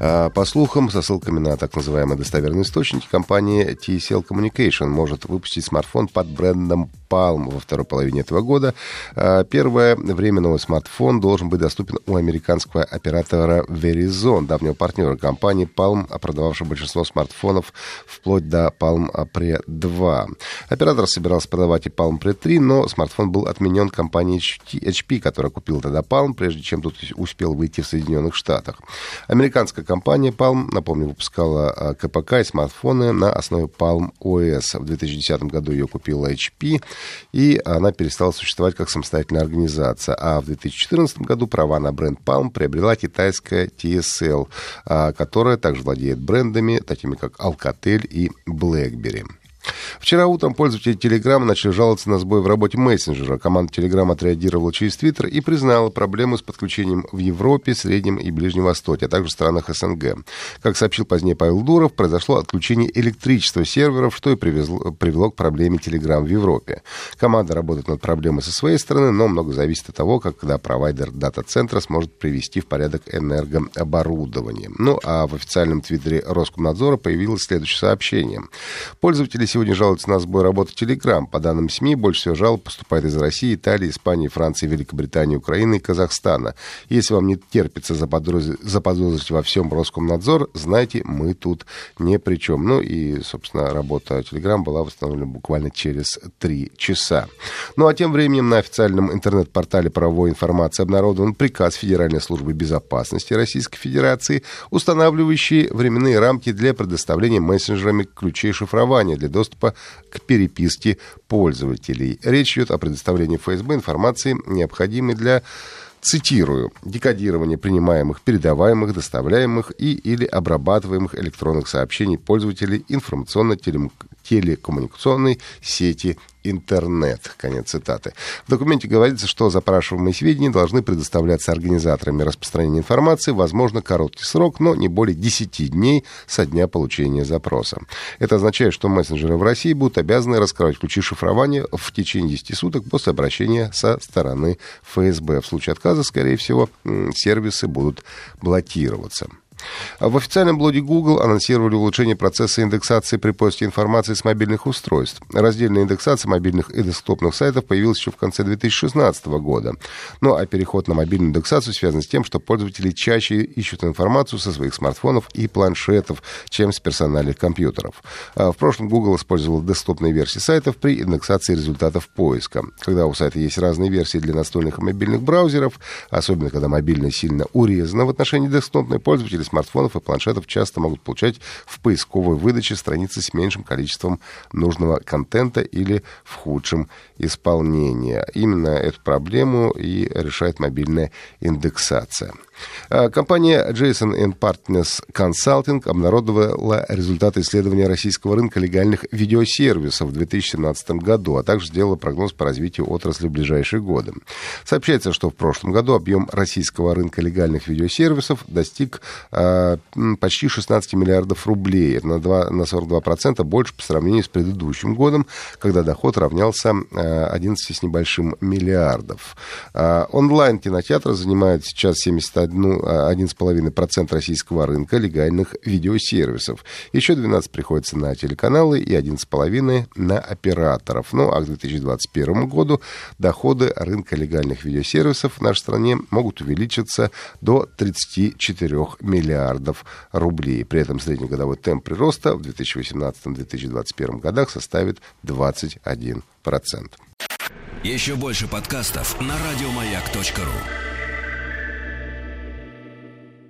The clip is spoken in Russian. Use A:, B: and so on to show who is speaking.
A: А, по слухам, со ссылками на так называемые достоверные источники, компания TCL Communication может выпустить смартфон под брендом Palm во второй половине этого года. А, первое, время новый смартфон должен быть доступен у американского оператора Verizon, давнего партнера компании Palm, продававшего большинство смартфонов вплоть до Palm Pre 2. Оператор собирался продавать и Palm Pre 3, но смартфон был отменен компанией HP, которая купила тогда Palm, прежде чем тут успел выйти в Соединенных Штатах. Американская компания Palm, напомню, выпускала а, КПК и смартфоны на основе Palm OS. В 2010 году ее купила HP, и она перестала существовать как самостоятельная организация. А в 2014 году права на бренд Palm приобрела китайская TSL, а, которая также владеет брендами, такими как Alcatel и BlackBerry. Вчера утром пользователи Telegram начали жаловаться на сбой в работе мессенджера. Команда Telegram отреагировала через Twitter и признала проблему с подключением в Европе, Среднем и Ближнем Востоке, а также в странах СНГ. Как сообщил позднее Павел Дуров, произошло отключение электричества серверов, что и привезло, привело к проблеме Telegram в Европе. Команда работает над проблемой со своей стороны, но много зависит от того, как когда провайдер дата-центра сможет привести в порядок энергооборудование. Ну, а в официальном твиттере Роскомнадзора появилось следующее сообщение. Пользователи сегодня жалуются на сбой работы Telegram. По данным СМИ, больше всего жалоб поступает из России, Италии, Испании, Франции, Великобритании, Украины и Казахстана. Если вам не терпится заподозрить, заподозрить во всем Роскомнадзор, знайте, мы тут ни при чем. Ну и, собственно, работа Telegram была восстановлена буквально через три часа. Ну а тем временем на официальном интернет-портале правовой информации обнародован приказ Федеральной службы безопасности Российской Федерации, устанавливающий временные рамки для предоставления мессенджерами ключей шифрования для доступа к переписке пользователей. Речь идет о предоставлении ФСБ информации, необходимой для цитирую, декодирование принимаемых, передаваемых, доставляемых и или обрабатываемых электронных сообщений пользователей информационно-телекоммуникационной сети интернет. Конец цитаты. В документе говорится, что запрашиваемые сведения должны предоставляться организаторами распространения информации, возможно, короткий срок, но не более 10 дней со дня получения запроса. Это означает, что мессенджеры в России будут обязаны раскрывать ключи шифрования в течение 10 суток после обращения со стороны ФСБ. В случае отказа, скорее всего, сервисы будут блокироваться. В официальном блоге Google анонсировали улучшение процесса индексации при поиске информации с мобильных устройств. Раздельная индексация мобильных и десктопных сайтов появилась еще в конце 2016 года. Ну а переход на мобильную индексацию связан с тем, что пользователи чаще ищут информацию со своих смартфонов и планшетов, чем с персональных компьютеров. А в прошлом Google использовал десктопные версии сайтов при индексации результатов поиска. Когда у сайта есть разные версии для настольных и мобильных браузеров, особенно когда мобильная сильно урезана в отношении десктопной, пользователи смартфонов и планшетов часто могут получать в поисковой выдаче страницы с меньшим количеством нужного контента или в худшем исполнении. Именно эту проблему и решает мобильная индексация. А, компания Jason Partners Consulting обнародовала результаты исследования российского рынка легальных видеосервисов в 2017 году, а также сделала прогноз по развитию отрасли в ближайшие годы. Сообщается, что в прошлом году объем российского рынка легальных видеосервисов достиг э, почти 16 миллиардов рублей. Это на, 2, на 42% больше по сравнению с предыдущим годом, когда доход равнялся э, 11 с небольшим миллиардов. Э, онлайн-кинотеатры занимают сейчас 71 1,5% а, российского рынка легальных видеосервисов. Еще 12 приходится на телеканалы и 11,5% на операторов. Ну, а к 2021 году доходы рынка легальных видеосервисов в нашей стране могут увеличиться до 34 миллиардов рублей. При этом среднегодовой темп прироста в 2018-2021 годах составит 21%.
B: Еще больше подкастов на радиомаяк.ру